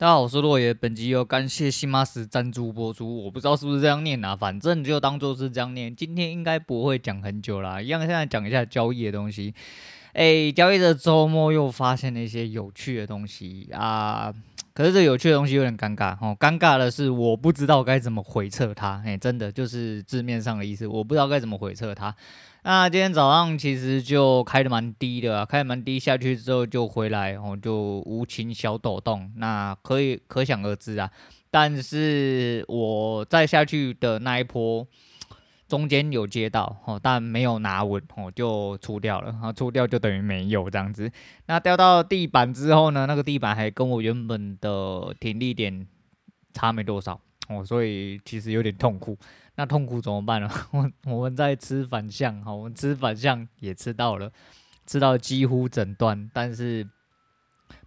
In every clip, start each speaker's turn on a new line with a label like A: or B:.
A: 大家好，我是洛爷。本集由感谢西马斯赞助播出。我不知道是不是这样念啊，反正就当做是这样念。今天应该不会讲很久啦，一样现在讲一下交易的东西。哎，交易的周末又发现了一些有趣的东西啊，可是这有趣的东西有点尴尬哦。尴尬的是，我不知道该怎么回撤它。哎，真的就是字面上的意思，我不知道该怎么回撤它。那今天早上其实就开的蛮低的，开的蛮低，下去之后就回来，哦，就无情小抖动，那可以可想而知啊。但是我再下去的那一波，中间有接到，哦，但没有拿稳，哦，就出掉了，然后出掉就等于没有这样子。那掉到地板之后呢，那个地板还跟我原本的停利点差没多少，哦，所以其实有点痛苦。那痛苦怎么办呢？我我们在吃反向，好，我们吃反向也吃到了，吃到几乎整段，但是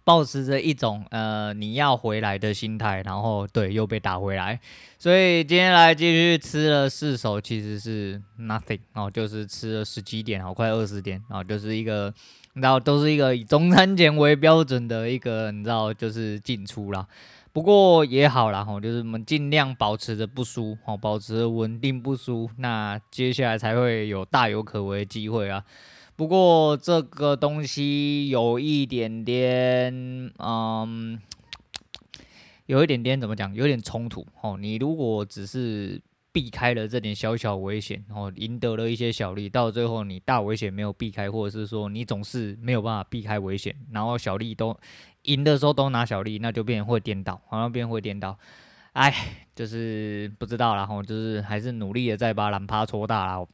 A: 抱持着一种呃你要回来的心态，然后对又被打回来，所以今天来继续吃了四手，其实是 nothing 哦，就是吃了十几点，好快二十点，然后就是一个你知道都是一个以中餐前为标准的一个你知道就是进出啦。不过也好啦，吼，就是我们尽量保持着不输，吼，保持着稳定不输，那接下来才会有大有可为的机会啊。不过这个东西有一点点，嗯，有一点点怎么讲？有点冲突，吼，你如果只是避开了这点小小危险，然后赢得了一些小利，到最后你大危险没有避开，或者是说你总是没有办法避开危险，然后小利都。赢的时候都拿小利，那就变会颠倒，好像变会颠倒，哎，就是不知道啦，吼，就是还是努力的再把懒趴搓大啦。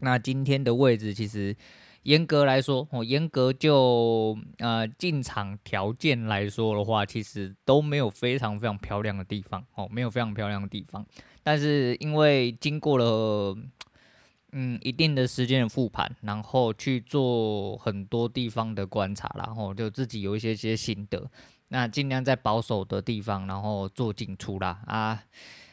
A: 那今天的位置其实严格来说，哦，严格就呃进场条件来说的话，其实都没有非常非常漂亮的地方，哦，没有非常漂亮的地方。但是因为经过了。嗯，一定的时间的复盘，然后去做很多地方的观察，然后就自己有一些些心得。那尽量在保守的地方，然后做进出啦啊，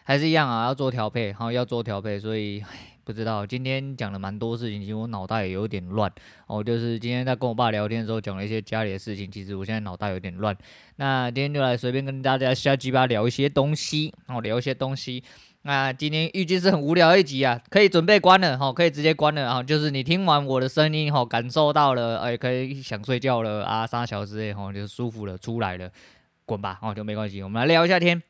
A: 还是一样啊，要做调配，好要做调配。所以不知道今天讲了蛮多事情，其实我脑袋也有点乱哦。就是今天在跟我爸聊天的时候，讲了一些家里的事情，其实我现在脑袋有点乱。那今天就来随便跟大家瞎鸡巴聊一些东西，然后聊一些东西。啊今天预计是很无聊一集啊，可以准备关了哈，可以直接关了啊。就是你听完我的声音哈，感受到了，哎，可以想睡觉了啊，三小时诶，哈，就舒服了，出来了，滚吧，哦，就没关系。我们来聊一下天。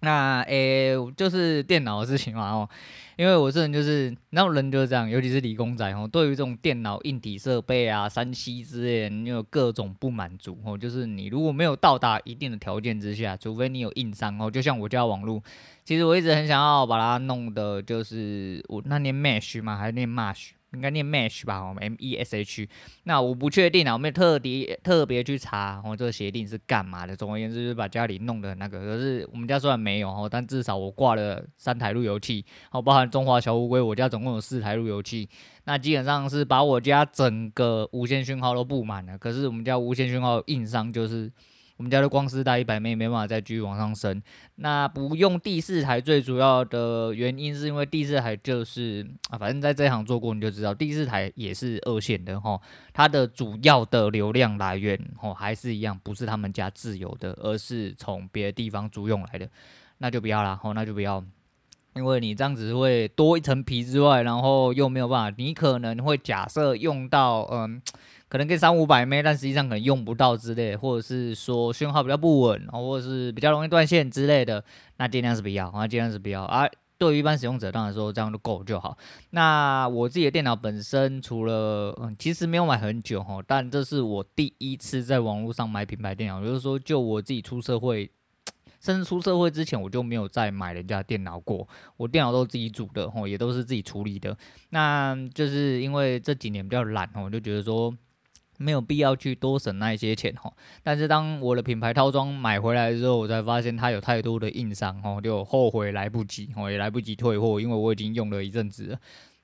A: 那诶，就是电脑的事情嘛，哦，因为我这人就是，那种人就是这样，尤其是理工仔哦，对于这种电脑硬体设备啊、三 C 之类，你有各种不满足哦。就是你如果没有到达一定的条件之下，除非你有硬伤哦，就像我家网络。其实我一直很想要把它弄的，就是我那念 mesh 嘛，还是念 mesh，应该念 mesh 吧，我们，M E S H。那我不确定啊，我没有特别特别去查，哦，这个协定是干嘛的。总而言之，就是把家里弄得那个。可是我们家虽然没有哦，但至少我挂了三台路由器，哦，包含中华小乌龟，我家总共有四台路由器。那基本上是把我家整个无线讯号都布满了。可是我们家无线讯号硬伤就是。我们家的光丝带一百 M 没办法再继续往上升。那不用第四台最主要的原因是因为第四台就是啊，反正在这一行做过你就知道，第四台也是二线的齁。它的主要的流量来源齁还是一样，不是他们家自有的，而是从别的地方租用来的。那就不要啦齁，那就不要，因为你这样子会多一层皮之外，然后又没有办法，你可能会假设用到嗯。可能跟三五百 M，但实际上可能用不到之类，或者是说讯号比较不稳，或者是比较容易断线之类的，那尽量是不要，啊，尽量是不要啊。对于一般使用者，当然说这样就够就好。那我自己的电脑本身，除了嗯，其实没有买很久哈，但这是我第一次在网络上买品牌电脑，就是说，就我自己出社会，甚至出社会之前，我就没有再买人家电脑过。我电脑都是自己组的，吼，也都是自己处理的。那就是因为这几年比较懒，我就觉得说。没有必要去多省那一些钱哈，但是当我的品牌套装买回来之后，我才发现它有太多的硬伤哈，就后悔来不及哦，也来不及退货，因为我已经用了一阵子了。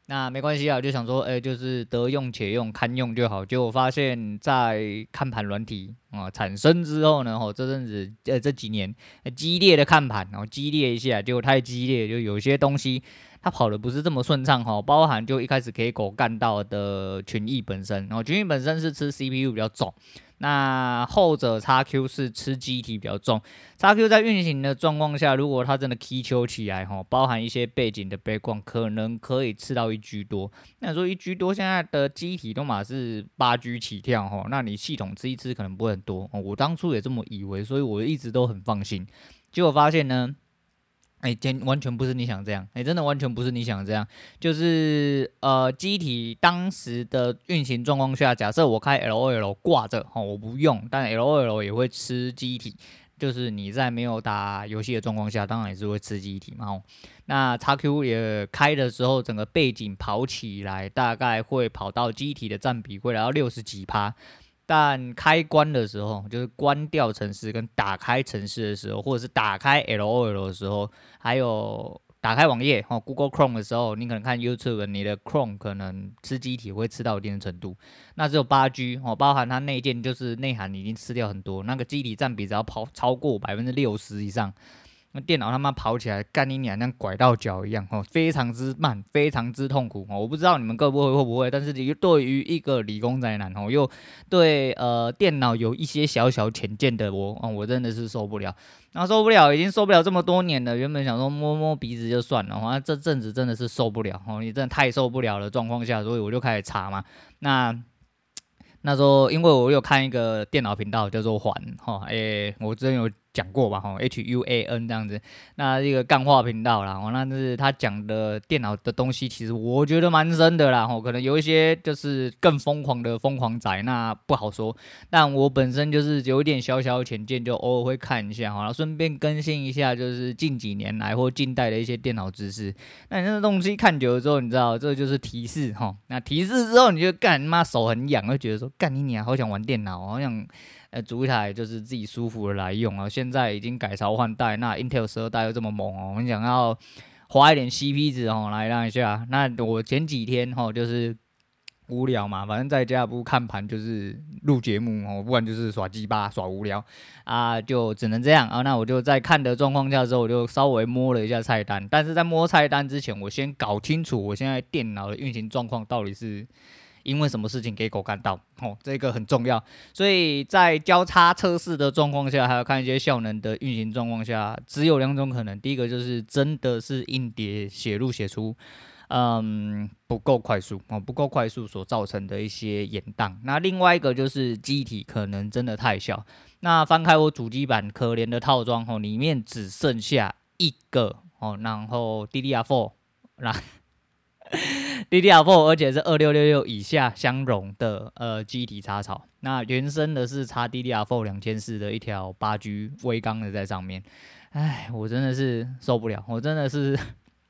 A: 那没关系啊，就想说，哎，就是得用且用，堪用就好。结果发现，在看盘软体啊产生之后呢，哦，这阵子呃这几年激烈的看盘，然后激烈一下，结果太激烈，就有些东西。它跑的不是这么顺畅哈，包含就一开始可以狗干到的群益本身，然后群益本身是吃 CPU 比较重，那后者 XQ 是吃机体比较重，XQ 在运行的状况下，如果它真的 key 修起来哈，包含一些背景的 background，可能可以吃到一 G 多。那说一 G 多现在的机体都嘛是八 G 起跳哈，那你系统吃一吃可能不会很多。我当初也这么以为，所以我一直都很放心。结果发现呢。哎，真完全不是你想这样，哎，真的完全不是你想这样，就是呃，机体当时的运行状况下，假设我开 LOL 挂着，哈，我不用，但 LOL 也会吃机体，就是你在没有打游戏的状况下，当然也是会吃机体嘛，哦，那 XQ 也开的时候，整个背景跑起来，大概会跑到机体的占比会来到六十几趴。但开关的时候，就是关掉程式跟打开程式的时候，或者是打开 LOL 的时候，还有打开网页哦，Google Chrome 的时候，你可能看 YouTube，你的 Chrome 可能吃机体会吃到一定的程度。那只有八 G 哦，包含它内建就是内涵已经吃掉很多，那个机体占比只要跑超过百分之六十以上。那电脑他妈跑起来干你娘，像拐到脚一样哦，非常之慢，非常之痛苦哦。我不知道你们各位会不会，但是对于一个理工宅男哦，又对呃电脑有一些小小浅见的我哦，我真的是受不了。那受不了，已经受不了这么多年了。原本想说摸摸鼻子就算了，那这阵子真的是受不了哦，你真的太受不了的状况下，所以我就开始查嘛。那那时候因为我有看一个电脑频道叫做环哈，诶、我之前有。讲过吧，吼，H U A N 这样子，那一个干话频道啦，哦，那是他讲的电脑的东西，其实我觉得蛮深的啦，吼，可能有一些就是更疯狂的疯狂仔，那不好说。但我本身就是有一点小小浅见，就偶尔会看一下，哈，顺便更新一下，就是近几年来或近代的一些电脑知识。那你那个东西看久了之后，你知道，这就是提示，哈，那提示之后，你就干你，妈手很痒，会觉得说，干你娘，好想玩电脑，好想。呃，主一台就是自己舒服的来用啊。现在已经改朝换代，那 Intel 十二代又这么猛哦，我们想要花一点 CP 值哦，来让一下。那我前几天哈，就是无聊嘛，反正在家不看盘就是录节目哦，不然就是耍鸡巴耍无聊啊，就只能这样啊。那我就在看的状况下之后，我就稍微摸了一下菜单，但是在摸菜单之前，我先搞清楚我现在电脑的运行状况到底是。因为什么事情给狗干到？哦，这个很重要。所以在交叉测试的状况下，还要看一些效能的运行状况下，只有两种可能。第一个就是真的是硬碟写入写出，嗯，不够快速哦，不够快速所造成的一些延宕。那另外一个就是机体可能真的太小。那翻开我主机板可怜的套装哦，里面只剩下一个哦，然后 DDR4 那。DDR4，而且是二六六六以下相容的呃机体插槽，那原生的是插 DDR4 两千四的一条八 G 微刚的在上面，哎，我真的是受不了，我真的是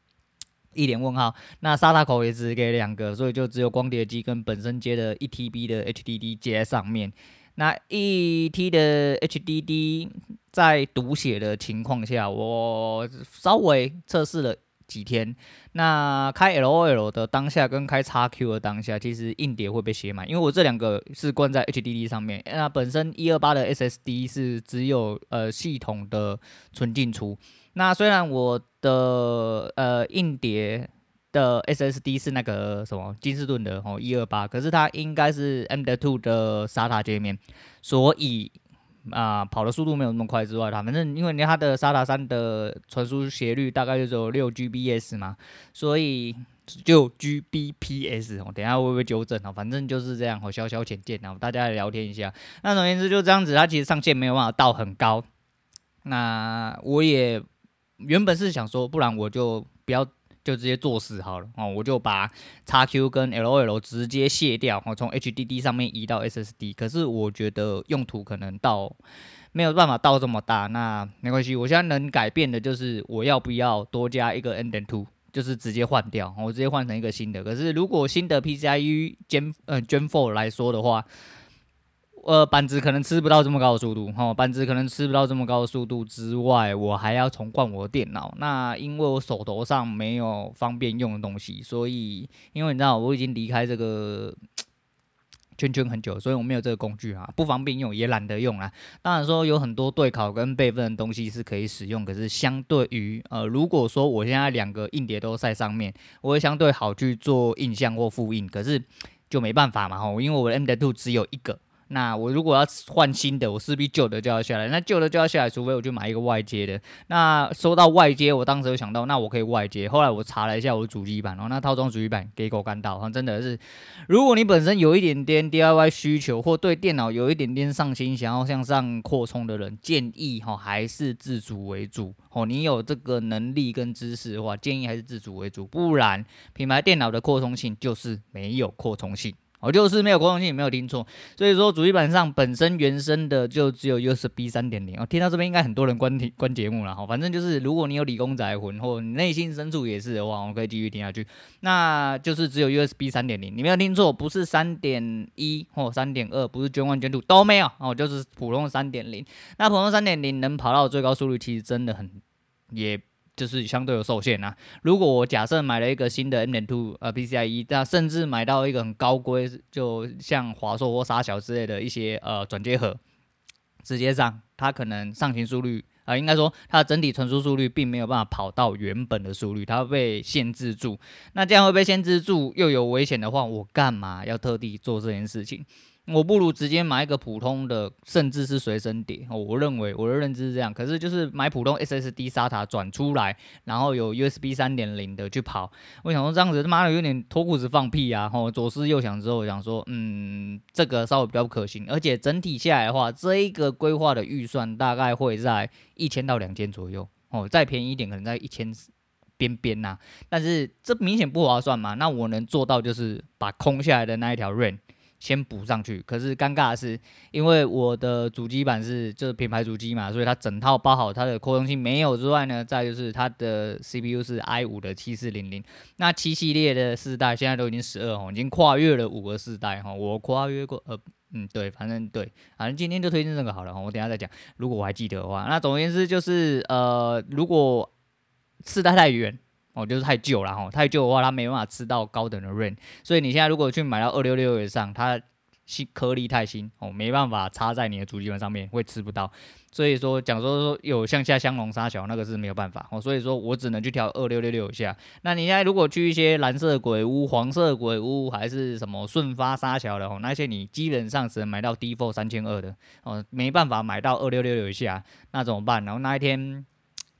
A: 一脸问号。那 SATA 口也只给两个，所以就只有光碟机跟本身接的一 TB 的 HDD 接在上面。那一 T 的 HDD 在读写的情况下，我稍微测试了。几天，那开 LOL 的当下跟开 XQ 的当下，其实硬碟会被写满，因为我这两个是关在 HDD 上面。那本身一二八的 SSD 是只有呃系统的存进出。那虽然我的呃硬碟的 SSD 是那个什么金士顿的哦一二八，可是它应该是 M.2 的 SATA 界面，所以。啊，跑的速度没有那么快之外，它反正因为你它的 SATA 三的传输斜率大概就只有六 Gbps 嘛，所以就 Gbps 哦，等下会不会纠正哦？反正就是这样哦，消消浅见哦，大家来聊天一下。那总而言之就这样子，它其实上限没有办法到很高。那我也原本是想说，不然我就不要。就直接做死好了哦，我就把 XQ 跟 LOL 直接卸掉哦，从 HDD 上面移到 SSD。可是我觉得用途可能到没有办法到这么大，那没关系。我现在能改变的就是我要不要多加一个 M.2，就是直接换掉，我直接换成一个新的。可是如果新的 PCIe Gen 呃 Gen 4来说的话，呃，板子可能吃不到这么高的速度，哈，板子可能吃不到这么高的速度之外，我还要重灌我的电脑。那因为我手头上没有方便用的东西，所以因为你知道我已经离开这个圈圈很久，所以我没有这个工具啊，不方便用，也懒得用啊。当然说有很多对拷跟备份的东西是可以使用，可是相对于呃，如果说我现在两个硬碟都在上面，我会相对好去做印象或复印，可是就没办法嘛，哈，因为我的 M.2 只有一个。那我如果要换新的，我势必旧的就要下来。那旧的就要下来，除非我就买一个外接的。那说到外接，我当时有想到，那我可以外接。后来我查了一下我的主机板，然后那套装主机板给狗干到，真的是，如果你本身有一点点 DIY 需求，或对电脑有一点点上心，想要向上扩充的人，建议哈还是自主为主哦。你有这个能力跟知识的话，建议还是自主为主，不然品牌电脑的扩充性就是没有扩充性。我就是没有扩充性，没有听错。所以说主机板上本身原生的就只有 USB 三点零。我听到这边应该很多人关听关节目了哈。反正就是如果你有理工宅魂，或你内心深处也是的话，我可以继续听下去。那就是只有 USB 三点零，你没有听错，不是三点一或三点二，不是 Gen 1 Gen 2都没有哦，就是普通的三点零。那普通三点零能跑到最高速率，其实真的很也。就是相对有受限啊。如果我假设买了一个新的 M.2 呃 PCIe，那甚至买到一个很高规，就像华硕或沙小之类的一些呃转接盒，直接上它可能上行速率啊、应该说它的整体传输速率并没有办法跑到原本的速率，它被限制住。那这样会被限制住又有危险的话，我干嘛要特地做这件事情？我不如直接买一个普通的，甚至是随身碟。我认为我的认知是这样，可是就是买普通 SSD SATA 转出来，然后有 USB 三点零的去跑。我想说这样子他妈的有点脱裤子放屁啊！吼，左思右想之后，我想说，嗯，这个稍微比较不可行。而且整体下来的话，这一个规划的预算大概会在一千到两千左右。哦，再便宜一点可能在一千边边呐。但是这明显不划算嘛。那我能做到就是把空下来的那一条 r a n。先补上去，可是尴尬的是，因为我的主机板是就是品牌主机嘛，所以它整套包好，它的扩充性没有之外呢，再就是它的 CPU 是 i 五的七四零零，那七系列的四代现在都已经十二哦，已经跨越了五个四代哈，我跨越过呃嗯对，反正对，反正今天就推荐这个好了，我等下再讲，如果我还记得的话，那总而言之就是呃，如果四代太远。哦，就是太旧了哈，太旧的话它没办法吃到高等的 RAM，所以你现在如果去买到二六六以上，它新颗粒太新哦，没办法插在你的主机板上面，会吃不到。所以说讲说说有向下相容沙小那个是没有办法哦，所以说我只能去调二六六六以下。那你现在如果去一些蓝色鬼屋、黄色鬼屋，还是什么顺发沙小的哦，那些你基本上只能买到 Default 三千二的哦，没办法买到二六六六以下，那怎么办？然后那一天。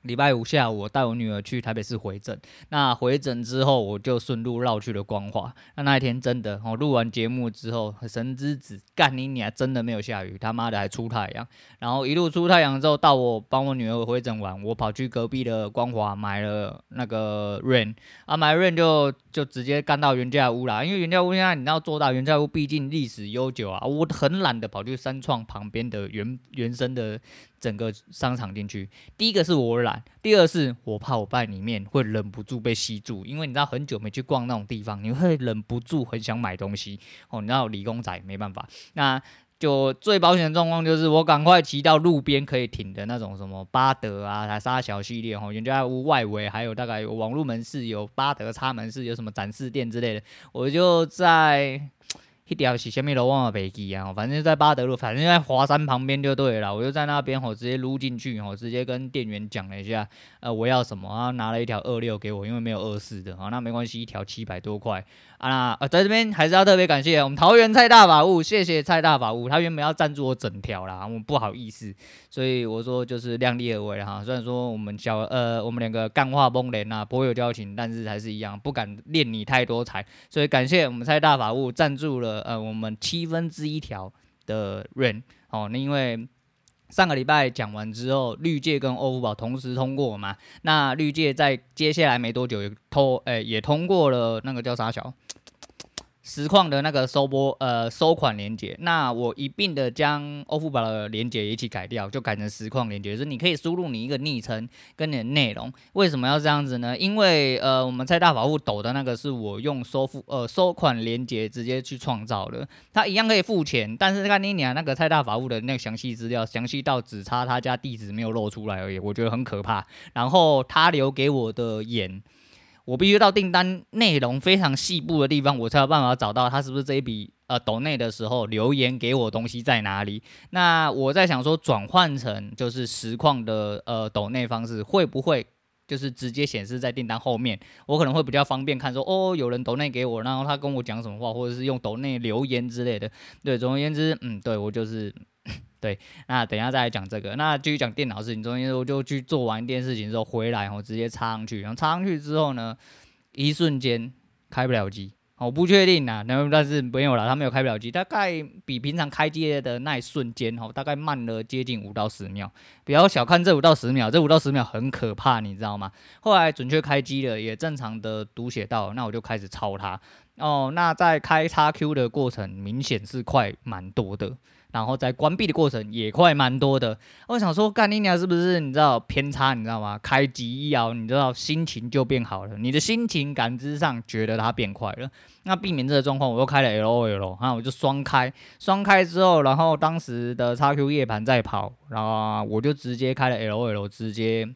A: 礼拜五下午，我带我女儿去台北市回诊。那回诊之后，我就顺路绕去了光华。那那一天真的，我录完节目之后，神之子干你你还真的没有下雨，他妈的还出太阳。然后一路出太阳之后，到我帮我女儿回诊完，我跑去隔壁的光华买了那个 rain 啊，买 rain 就就直接干到原价屋啦。因为原价屋现在你要做到原价屋，毕竟历史悠久啊，我很懒得跑去三创旁边的原原生的。整个商场进去，第一个是我懒，第二是我怕我在里面会忍不住被吸住，因为你知道很久没去逛那种地方，你会忍不住很想买东西哦。你知道理工仔没办法，那就最保险的状况就是我赶快骑到路边可以停的那种什么巴德啊、还沙小系列哦，人家屋外围还有大概有网络门市、有巴德插门市、有什么展示店之类的，我就在。一条是虾米路我嘛袂记啊，反正在巴德路，反正在华山旁边就对了。我就在那边吼，直接撸进去吼，直接跟店员讲了一下，呃，我要什么，然后拿了一条二六给我，因为没有二四的，啊，那没关系，一条七百多块。啊，呃，在这边还是要特别感谢我们桃园蔡大法务，谢谢蔡大法务，他原本要赞助我整条啦，我不好意思，所以我说就是量力而为哈。虽然说我们小呃，我们两个干话崩脸啊，颇有交情，但是还是一样不敢敛你太多财，所以感谢我们蔡大法务赞助了呃我们七分之一条的 RAM 哦，那因为上个礼拜讲完之后，绿界跟欧福宝同时通过嘛，那绿界在接下来没多久也通，诶、也通过了那个叫啥小。实况的那个收播呃收款连接，那我一并的将欧付宝的连接一起改掉，就改成实况连接，就是你可以输入你一个昵称跟你的内容。为什么要这样子呢？因为呃我们蔡大法务抖的那个是我用收付呃收款连接直接去创造的，它一样可以付钱，但是看你俩那个蔡大法务的那个详细资料，详细到只差他家地址没有露出来而已，我觉得很可怕。然后他留给我的言。我必须到订单内容非常细部的地方，我才有办法找到他是不是这一笔呃抖内的时候留言给我东西在哪里。那我在想说转换成就是实况的呃抖内方式会不会就是直接显示在订单后面，我可能会比较方便看说，哦，有人抖内给我，然后他跟我讲什么话，或者是用抖内留言之类的。对，总而言之，嗯，对我就是，对。那等一下再来讲这个，那继续讲电脑事情。中间，我就去做完一件事情之后回来，我直接插上去，然后插上去之后呢，一瞬间开不了机。我不确定呐，然后但是没有了，他没有开不了机，大概比平常开机的那一瞬间，哦，大概慢了接近五到十秒。不要小看这五到十秒，这五到十秒很可怕，你知道吗？后来准确开机了，也正常的读写到，那我就开始抄它。哦，那在开叉 Q 的过程，明显是快蛮多的。然后在关闭的过程也快蛮多的，我想说，干你娘是不是你知道偏差，你知道吗？开机一摇，你知道心情就变好了，你的心情感知上觉得它变快了。那避免这个状况，我又开了 LOL，然后我就双开，双开之后，然后当时的 XQ 夜盘在跑，然后我就直接开了 LOL，直接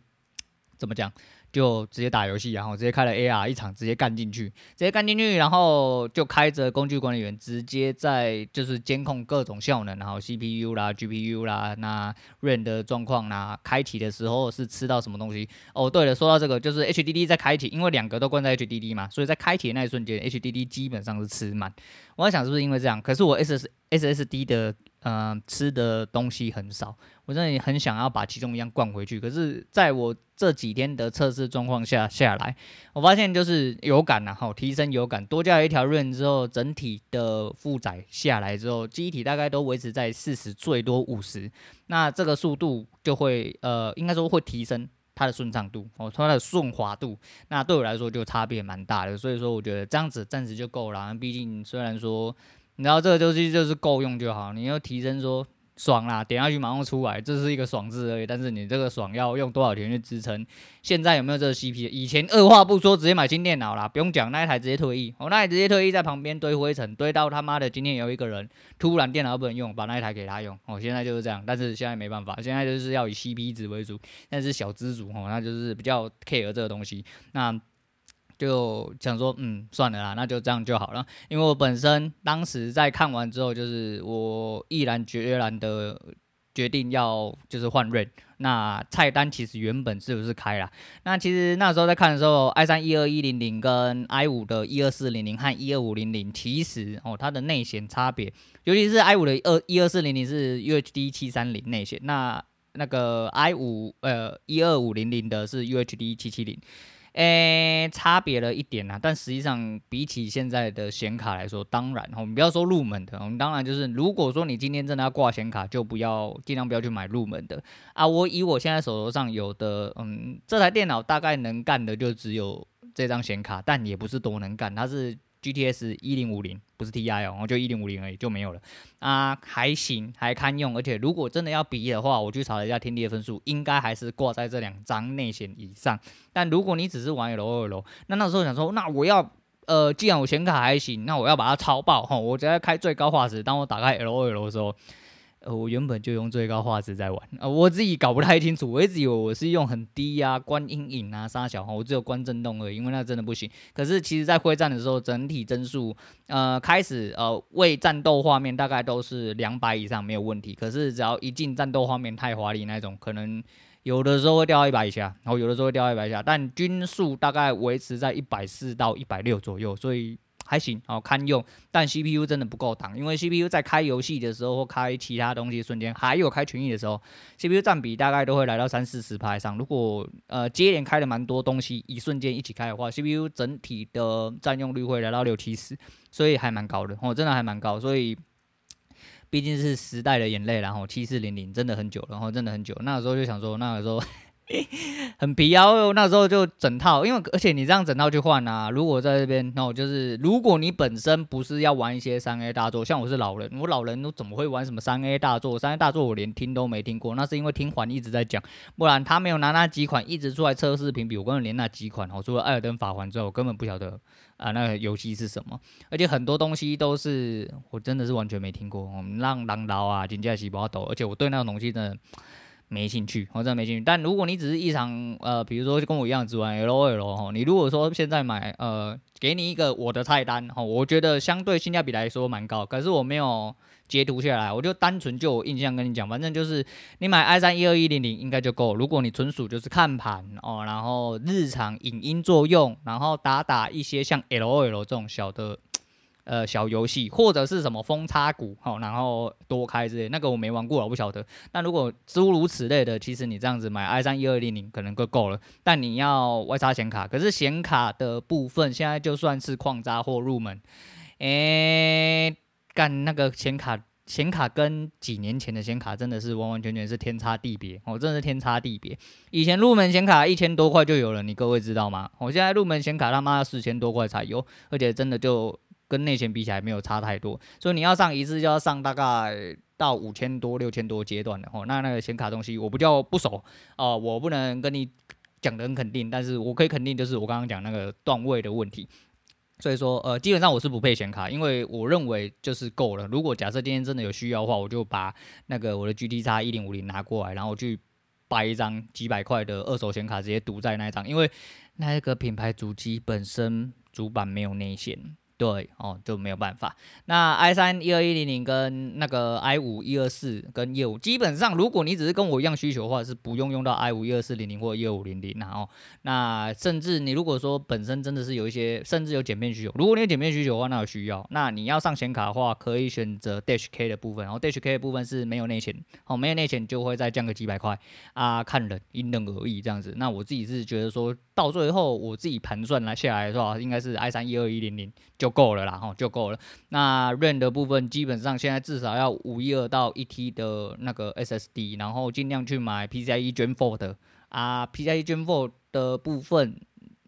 A: 怎么讲？就直接打游戏，然后直接开了 AR 一场，直接干进去，直接干进去，然后就开着工具管理员，直接在就是监控各种效能，然后 CPU 啦、GPU 啦、那 RAM 的状况啦，开启的时候是吃到什么东西？哦，对了，说到这个，就是 HDD 在开启，因为两个都关在 HDD 嘛，所以在开启的那一瞬间，HDD 基本上是吃满。我在想是不是因为这样？可是我 SS SSD 的。嗯、吃的东西很少，我真的很想要把其中一样灌回去。可是，在我这几天的测试状况下下来，我发现就是有感呐，好，提升有感，多加一条润之后，整体的负载下来之后，机体大概都维持在四十，最多五十。那这个速度就会呃，应该说会提升它的顺畅度哦，它的顺滑度。那对我来说就差别蛮大的，所以说我觉得这样子暂时就够了。毕竟虽然说。你知道这个东西就是够用就好，你要提升说爽啦，点下去马上出来，这是一个爽字而已。但是你这个爽要用多少钱去支撑？现在有没有这个 CP？以前二话不说直接买新电脑啦，不用讲，那一台直接退役。我那台直接退役在旁边堆灰尘，堆到他妈的今天有一个人突然电脑不能用，把那一台给他用。哦，现在就是这样，但是现在没办法，现在就是要以 CP 值为主，但是小资族哦，那就是比较 care 这个东西。那。就想说，嗯，算了啦，那就这样就好了。因为我本身当时在看完之后，就是我毅然决然的决定要就是换锐。那菜单其实原本是不是开了？那其实那时候在看的时候，i 三一二一零零跟 i 五的一二四零零和一二五零零，其实哦它的内显差别，尤其是 i 五的二一二四零零是 UHD 七三零内显，那那个 i 五呃一二五零零的是 UHD 七七零。诶、差别了一点啊，但实际上比起现在的显卡来说，当然，我们不要说入门的，我们当然就是，如果说你今天真的要挂显卡，就不要尽量不要去买入门的啊。我以我现在手头上有的，嗯，这台电脑大概能干的就只有这张显卡，但也不是多能干，它是。GTS 一零五零不是 TI 哦，我就一零五零而已，就没有了啊，还行，还堪用。而且如果真的要比的话，我去查了一下天地的分数，应该还是挂在这两张内显以上。但如果你只是玩 LOL，那那时候想说，那我要呃，既然我显卡还行，那我要把它超爆哈，我直接开最高画质。当我打开 LOL 的时候。我原本就用最高画质在玩，呃，我自己搞不太清楚，我一直以为我是用很低呀、啊，关阴影啊，杀小，我只有关震动而已，因为那真的不行。可是其实，在会战的时候，整体帧数，呃，开始呃，为战斗画面大概都是两百以上没有问题。可是只要一进战斗画面太华丽那种，可能有的时候会掉到一百以下，然后有的时候会掉到一百以下，但均数大概维持在一百四到一百六左右，所以。还行，哦堪用，但 CPU 真的不够挡，因为 CPU 在开游戏的时候或开其他东西瞬间，还有开群益的时候，CPU 占比大概都会来到三四十趴上。如果呃接连开了蛮多东西，一瞬间一起开的话，CPU 整体的占用率会来到六七十，所以还蛮高的，哦，真的还蛮高。所以毕竟是时代的眼泪，然后七四零零真的很久，然后真的很久。那个时候就想说，那个时候。很皮啊！那时候就整套，因为而且你这样整套去换啊，如果在这边，那我就是，如果你本身不是要玩一些三 A 大作，像我是老人，我老人都怎么会玩什么三 A 大作？三 A 大作我连听都没听过，那是因为听环一直在讲，不然他没有拿那几款一直出来测试评比，我根本连那几款，我除了艾尔登法环之后，我根本不晓得啊那个游戏是什么，而且很多东西都是我真的是完全没听过，我们让狼刀啊、金甲西不要抖，而且我对那种东西真的。没兴趣，我真的没兴趣。但如果你只是一场呃，比如说跟我一样只玩 LOL 哈，你如果说现在买呃，给你一个我的菜单哈，我觉得相对性价比来说蛮高，可是我没有截图下来，我就单纯就我印象跟你讲，反正就是你买 i 三一二一零零应该就够。如果你纯属就是看盘哦，然后日常影音作用，然后打打一些像 LOL 这种小的呃小游戏，或者是什么风插股哦，然后多开之类，那个我没玩过，我不晓得。但如果诸如此类的，其实你这样子买 i 三一二零零可能够够了。但你要外插显卡，可是显卡的部分现在就算是矿渣或入门，诶。干那个显卡，显卡跟几年前的显卡真的是完完全全是天差地别哦，真的是天差地别。以前入门显卡一千多块就有了，你各位知道吗？我现在入门显卡他妈四千多块才有，而且真的就跟内显比起来没有差太多。所以你要上一次就要上大概到五千多、六千多阶段的哦。那那个显卡东西我不叫不熟哦、我不能跟你讲得很肯定，但是我可以肯定就是我刚刚讲那个段位的问题。所以说，呃，基本上我是不配显卡，因为我认为就是够了。如果假设今天真的有需要的话，我就把那个我的 GTX 一零五零拿过来，然后去掰一张几百块的二手显卡，直接独在那一张，因为那个品牌主机本身主板没有内显。对哦，就没有办法。那 i 三一二一零零跟那个 i 五一二四跟业务，基本上如果你只是跟我一样需求的话，是不用用到 i 五一二四零零或一二五零零。然后，那甚至你如果说本身真的是有一些，甚至有剪片需求，如果你有剪片需求的话，那有需要。那你要上显卡的话，可以选择 Dash K 的部分。然后 Dash K 的部分是没有内显，哦，没有内显就会再降个几百块啊，看人因人而异这样子。那我自己是觉得说到最后，我自己盘算来下来的话，应该是 i 三一二一零零就够了啦，吼就够了。那 RAM 的部分基本上现在至少要五一二到一 T 的那个 SSD，然后尽量去买 PCIe Gen 4的啊，PCIe Gen 4的部分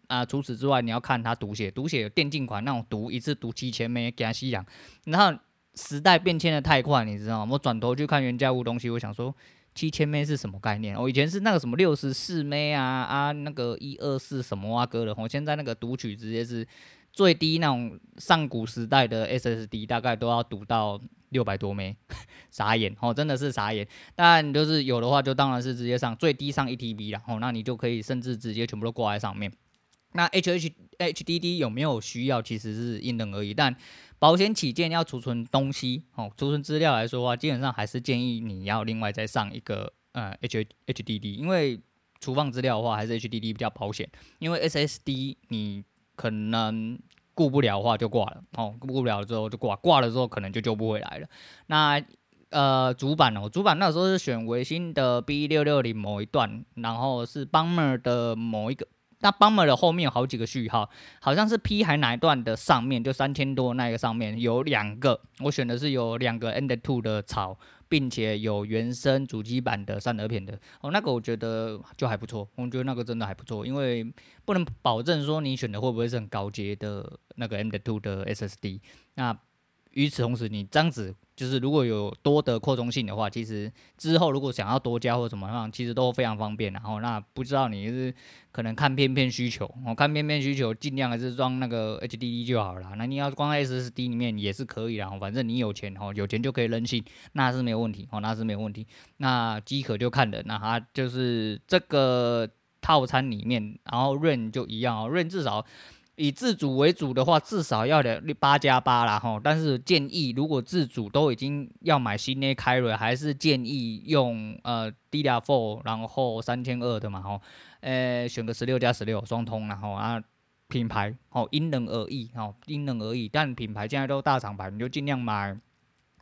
A: 啊。除此之外，你要看它读写，读写有电竞款那种读一次读七千枚，给它吸氧。然后时代变迁的太快，你知道吗？我转头去看原价物东西，我想说七千枚是什么概念？我以前是那个什么六十四枚啊啊，那个一二四什么啊哥的，我现在那个读取直接是。最低那种上古时代的 SSD 大概都要读到六百多枚，傻眼哦，真的是傻眼。但就是有的话，就当然是直接上最低上一 TB 了哦，那你就可以甚至直接全部都挂在上面。那 HH HDD 有没有需要，其实是因人而异。但保险起见，要储存东西哦，储存资料来说的话，基本上还是建议你要另外再上一个呃 H HDD，因为储放资料的话，还是 HDD 比较保险。因为 SSD 你。可能顾不了的话就挂了，哦，顾不了之后就挂，挂了之后可能就救不回来了。那呃，主板哦，主板那时候是选维新的 B 六六零某一段，然后是 Bummer 的某一个，那 Bummer 的后面有好几个序号，好像是 P 还哪一段的上面就三千多那一个上面有两个，我选的是有两个 End Two 的槽。并且有原生主机版的散热片的哦，那个我觉得就还不错，我觉得那个真的还不错，因为不能保证说你选的会不会是很高阶的那个 M.2 的 SSD，那。与此同时，你这样子就是如果有多的扩充性的话，其实之后如果想要多加或怎么样，其实都非常方便。然后那不知道你是可能看片片需求，我看片片需求尽量还是装那个 HDD 就好了。那你要装 SSD 里面也是可以的，反正你有钱哦，有钱就可以任性，那是没有问题哦，那是没有问题。那机壳就看人，那它就是这个套餐里面，然后润就一样哦润至少。以自主为主的话，至少要的八加八啦吼。但是建议，如果自主都已经要买新的凯瑞，还是建议用呃 DDR4，然后三千二的嘛吼。呃，选个十六加十六双通，然后啊品牌哦因人而异哦因人而异。但品牌现在都大厂牌，你就尽量买。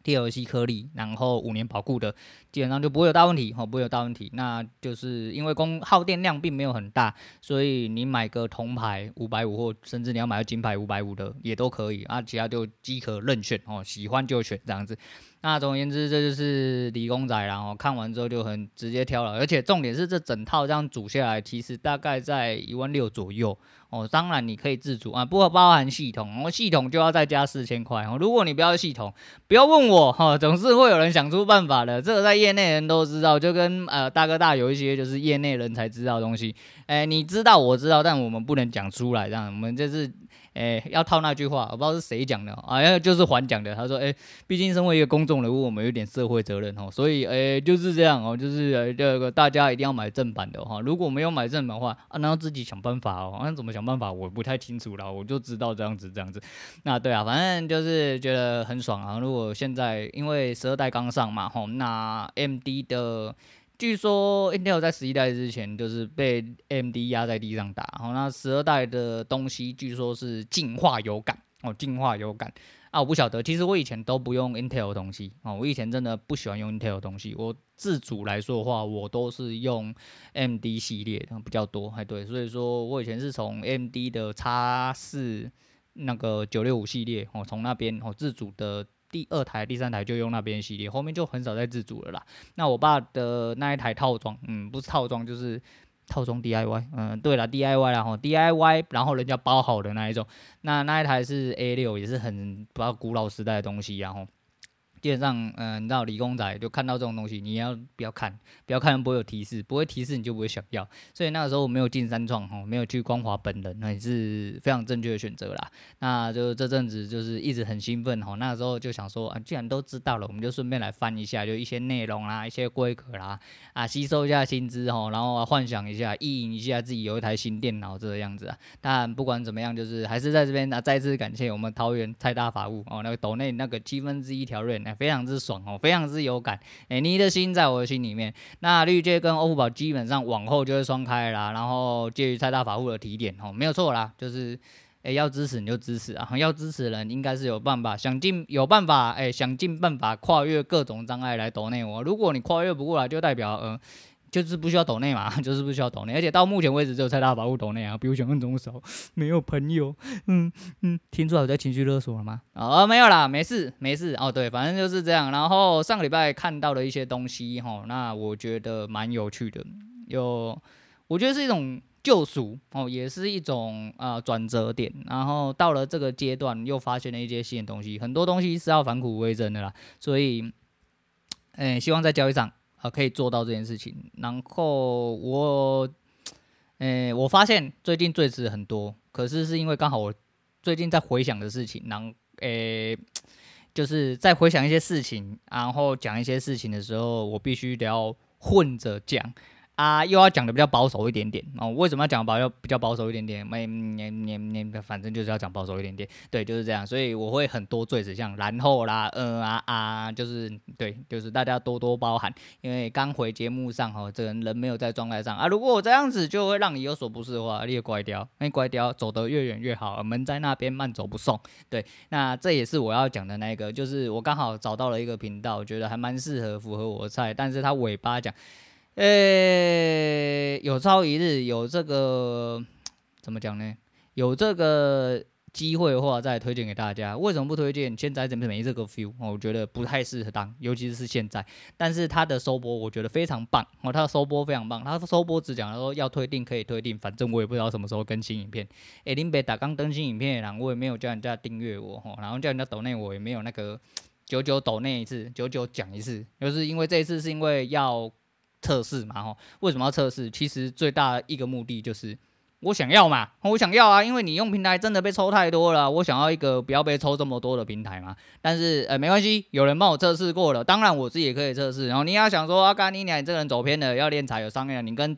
A: TLC 颗粒，然后五年保固的，基本上就不会有大问题，哦，不会有大问题。那就是因为功耗电量并没有很大，所以你买个铜牌五百五，或甚至你要买个金牌五百五的也都可以啊。其他就即可任选哦，喜欢就选这样子。那总而言之，这就是理工仔，然后看完之后就很直接挑了，而且重点是这整套这样组下来，其实大概在一万六左右哦。当然你可以自组啊，不过包含系统，然后系统就要再加四千块哦。如果你不要系统，不要问我哈，总是会有人想出办法的，这个在业内人都知道，就跟呃大哥大有一些就是业内人才知道的东西，哎，你知道我知道，但我们不能讲出来，这样我们这是。哎，要套那句话，我不知道是谁讲的，好像就是还讲的。他说：“哎，毕竟身为一个公众人物，我们有点社会责任哦，所以诶、欸、就是这样哦，就是这个大家一定要买正版的哈，如果没有买正版的话啊，那要自己想办法哦，那怎么想办法我不太清楚了，我就知道这样子这样子，那对啊，反正就是觉得很爽啊。如果现在因为十二代刚上嘛吼，那 MD 的。据说 Intel 在十一代之前就是被 AMD 压在地上打，好，那十二代的东西据说是进化有感哦，进化有感啊，我不晓得，其实我以前都不用 Intel 的东西哦，我以前真的不喜欢用 Intel 的东西，我自主来说的话，我都是用 MD 系列的比较多，还对，所以说我以前是从 MD 的 X 四那个九六五系列哦，从那边哦自主的。第二台、第三台就用那边系列，后面就很少再自主了啦。那我爸的那一台套装，嗯，不是套装就是套装 DIY，嗯，对了，DIY 然后 DIY，然后人家包好的那一种，那那一台是 A 六，也是很比较古老时代的东西，然后。基本上，嗯、呃，你知道理工仔就看到这种东西，你要不要看？不要看，不会有提示，不会提示你就不会想要。所以那个时候我没有进三创哈，没有去光华本人，那也是非常正确的选择啦。那就这阵子就是一直很兴奋哈，那个时候就想说啊，既然都知道了，我们就顺便来翻一下，就一些内容啦，一些规格啦，啊，吸收一下新知哈，然后幻想一下，意淫一下自己有一台新电脑这个样子啊。但不管怎么样，就是还是在这边啊，再次感谢我们桃园蔡大法务哦，那个斗内那个七分之一条非常之爽哦，非常之有感。哎、你的心在我的心里面。那绿界跟欧付宝基本上往后就会双开啦。然后介于蔡大法务的提点哦，没有错啦，就是哎、要支持你就支持啊，要支持的人应该是有办法，想尽有办法哎、想尽办法跨越各种障碍来夺内我。如果你跨越不过来，就代表嗯。就是不需要抖内嘛，就是不需要抖内，而且到目前为止只有蔡大法务抖内啊，比我想象中少，没有朋友，嗯嗯，听出来我在情绪勒索了吗？哦，没有啦，没事没事哦，对，反正就是这样。然后上个礼拜看到了一些东西哈，那我觉得蛮有趣的，有我觉得是一种救赎哦，也是一种啊转折点。然后到了这个阶段，又发现了一些新的东西，很多东西是要返璞归真的啦，所以，哎，希望在交易上。啊，可以做到这件事情。然后我，诶、我发现最近赘词很多，可是是因为刚好我最近在回想的事情，然后诶、就是在回想一些事情，然后讲一些事情的时候，我必须得要混着讲。啊，又要讲的比较保守一点点哦。为什么要讲保要比较保守一点点？没，你你你，反正就是要讲保守一点点。对，就是这样。所以我会很多赘词，像然后啦，呃啊啊，就是对，就是大家多多包涵。因为刚回节目上哦，这个人没有在状态上啊。如果我这样子就会让你有所不适的话，你也乖掉，那乖掉，走得越远越好。门在那边，慢走不送。对，那这也是我要讲的那个，就是我刚好找到了一个频道，我觉得还蛮适合符合我的菜，但是他尾巴讲。诶、有朝一日有这个怎么讲呢？有这个机会的话，再推荐给大家。为什么不推荐？现在怎么没这个 feel？我觉得不太适合当，尤其是现在。但是他的收播，我觉得非常棒哦，他的收播非常棒。他的收播只讲说要推定可以推定，反正我也不知道什么时候更新影片。诶，林北打刚更新影片，然后我也没有叫人家订阅我，然后叫人家抖内我也没有那个九九抖内一次，九九讲一次，就是因为这一次是因为要。测试嘛，吼，为什么要测试？其实最大的一个目的就是我想要嘛，我想要啊，因为你用平台真的被抽太多了，我想要一个不要被抽这么多的平台嘛。但是呃，没关系，有人帮我测试过了，当然我自己也可以测试。然后你要想说啊，干你娘，你这个人走偏了，要练财有商量，你跟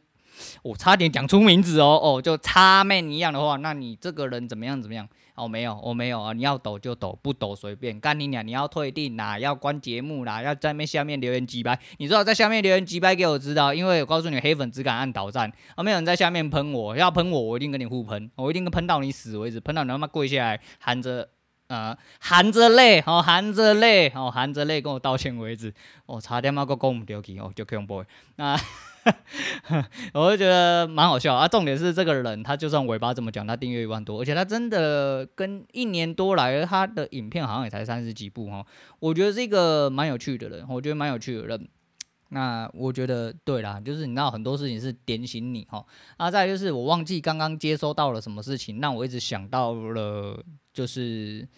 A: 我差点讲出名字哦哦，就差妹一样的话，那你这个人怎么样怎么样？哦，没有，我、没有啊！你要抖就抖，不抖随便。干你娘！你要退订啦，要关节目啦，要在那下面留言几百。你知道在下面留言几百给我知道，因为我告诉你，黑粉只敢按倒赞。哦，没有人在下面喷我，要喷我，我一定跟你互喷，我一定喷到你死为止，喷到你他妈跪下来，含着呃含着泪，哦含着泪，哦含着泪跟我道歉为止。哦，差点妈个讲唔掉去，哦就恐怖。那。我就觉得蛮好笑啊！重点是这个人，他就算尾巴这么讲，他订阅一万多，而且他真的跟一年多来，他的影片好像也才三十几部哈。我觉得是一个蛮有趣的人，我觉得蛮有趣的人。那我觉得对啦，就是你知道很多事情是点醒你哈。啊，再就是我忘记刚刚接收到了什么事情，让我一直想到了，就是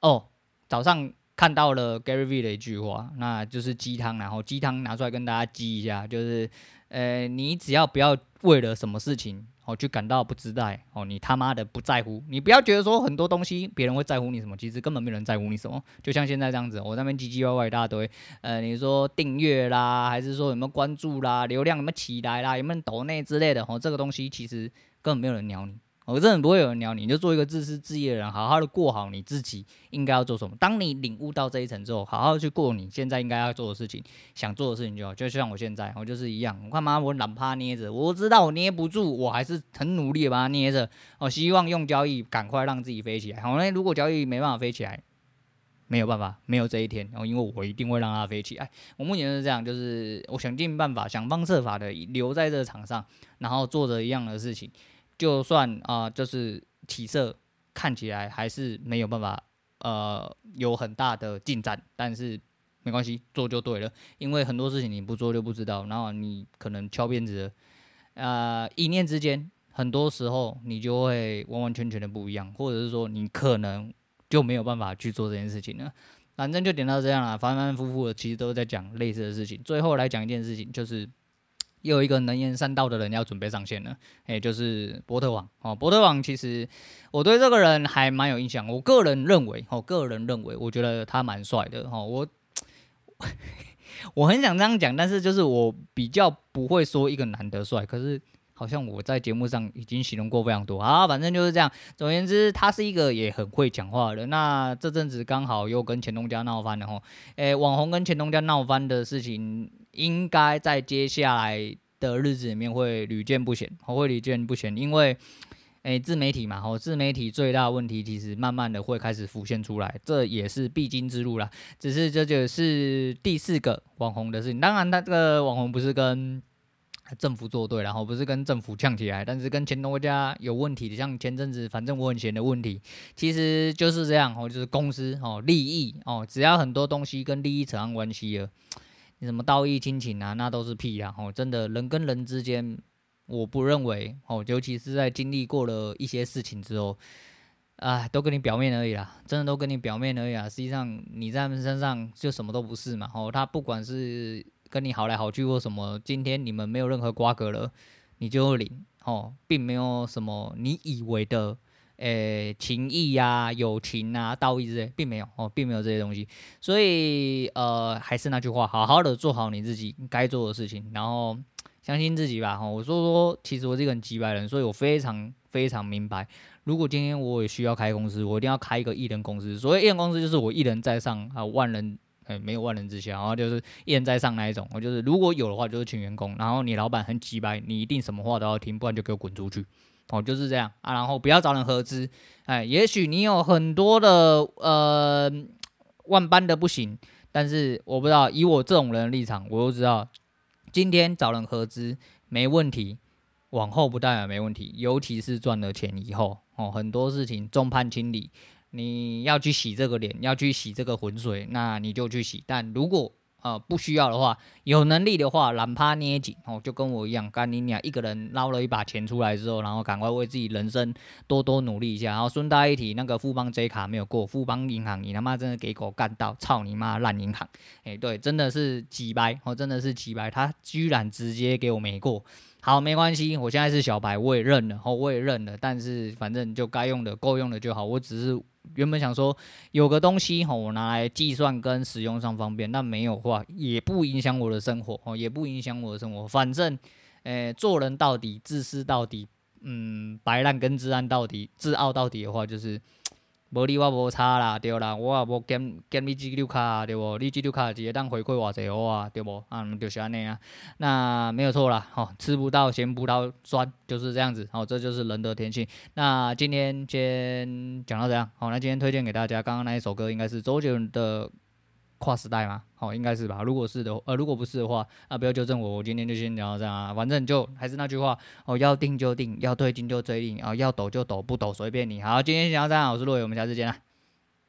A: 哦，早上。看到了 Gary V 的一句话，那就是鸡汤，然后鸡汤拿出来跟大家鸡一下，就是，呃，你只要不要为了什么事情哦去感到不自在哦，你他妈的不在乎，你不要觉得说很多东西别人会在乎你什么，其实根本没有人在乎你什么。就像现在这样子，我那边唧唧歪歪一大堆，呃，你说订阅啦，还是说有没有关注啦，流量有没有起来啦，有没有抖内之类的哦，这个东西其实根本没有人鸟你。我真的不会有人鸟你，你就做一个自私自利的人，好好的过好你自己应该要做什么。当你领悟到这一层之后，好好去过你现在应该要做的事情，想做的事情就好。就像我现在，我就是一样。我干嘛？我懒趴捏着，我知道我捏不住，我还是很努力的把它捏着。我希望用交易赶快让自己飞起来。好，那如果交易没办法飞起来，没有办法，没有这一天。然后因为我一定会让它飞起来。我目前是这样，就是我想尽办法，想方设法的留在这个场上，然后做着一样的事情。就算啊、就是起色看起来还是没有办法，呃，有很大的进展，但是没关系，做就对了。因为很多事情你不做就不知道，然后你可能敲鞭子，呃，一念之间，很多时候你就会完完全全的不一样，或者是说你可能就没有办法去做这件事情了。反正就点到这样了，反反复复的，其实都在讲类似的事情。最后来讲一件事情，就是。又有一个能言善道的人要准备上线了，哎，就是波特王哦。波特王其实我对这个人还蛮有印象，我个人认为，哦，个人认为，我觉得他蛮帅的哦。我 我很想这样讲，但是就是我比较不会说一个男的帅，可是好像我在节目上已经形容过非常多啊。反正就是这样。总而言之，他是一个也很会讲话的人。那这阵子刚好又跟前东家闹翻了哈，哎，网红跟前东家闹翻的事情。应该在接下来的日子里面会屡见不鲜，会屡见不鲜，因为，诶，自媒体嘛，吼，自媒体最大问题其实慢慢的会开始浮现出来，这也是必经之路啦。只是这就是第四个网红的事情，当然，他这个网红不是跟政府作对，然后不是跟政府呛起来，但是跟前东家有问题的，像前阵子反正我很闲的问题，其实就是这样，哦，就是公司哦，利益哦，只要很多东西跟利益扯上关系了。你什么道义亲情啊，那都是屁啊！哦，真的人跟人之间，我不认为哦，尤其是在经历过了一些事情之后，啊，都跟你表面而已啦，真的都跟你表面而已啊。实际上你在他们身上就什么都不是嘛。哦，他不管是跟你好来好去或什么，今天你们没有任何瓜葛了，你就领哦，并没有什么你以为的。诶、情义呀、啊、友情啊、道义之类，并没有哦，并没有这些东西。所以，呃，还是那句话，好好的做好你自己该做的事情，然后相信自己吧。哈，我说说，其实我是一个很机掰人，所以我非常非常明白，如果今天我也需要开公司，我一定要开一个一人公司。所谓一人公司，就是我一人在上啊，万人诶、欸，没有万人之下，然后就是一人在上那一种。我就是如果有的话，就是请员工，然后你老板很机掰，你一定什么话都要听，不然就给我滚出去。哦，就是这样。啊，然后不要找人合资，哎，也许你有很多的呃万般的不行，但是我不知道，以我这种人的立场，我就知道，今天找人合资没问题，往后不代表没问题，尤其是赚了钱以后，哦，很多事情众叛亲离，你要去洗这个脸，要去洗这个浑水，那你就去洗，但如果呃，不需要的话，有能力的话，懒趴捏紧哦，就跟我一样，干你娘一个人捞了一把钱出来之后，然后赶快为自己人生多多努力一下。然后顺带一提，那个富邦 J 卡没有过，富邦银行你他妈真的给狗干到，操你妈烂银行！哎，对，真的是鸡掰哦，真的是鸡掰，他居然直接给我没过。好，没关系，我现在是小白，我也认了，吼，我也认了。但是反正就该用的够用的就好，我只是。原本想说有个东西吼，我拿来计算跟使用上方便，那没有话也不影响我的生活哦，也不影响我的生活。反正，诶、做人到底，自私到底，嗯，白烂跟自暗到底，自傲到底的话，就是。无你我无差啦，对啦，我也无减减你几溜卡，对无？你几溜卡直接当回馈偌济我啊，对无？啊，就是安尼啊，那没有错啦，吼，吃不到嫌葡萄酸，就是这样子，哦，这就是人的天性。那今天先讲到这样，好，那今天推荐给大家，刚刚那一首歌应该是周杰伦的。跨时代吗？好，应该是吧。如果是的，呃，如果不是的话，啊，不要纠正我。我今天就先聊到这样啊。反正就还是那句话，哦，要定就定，要推进就追定，啊，要抖就抖，不抖随便你。好，今天先聊到这样，我是洛伟，我们下次见啦。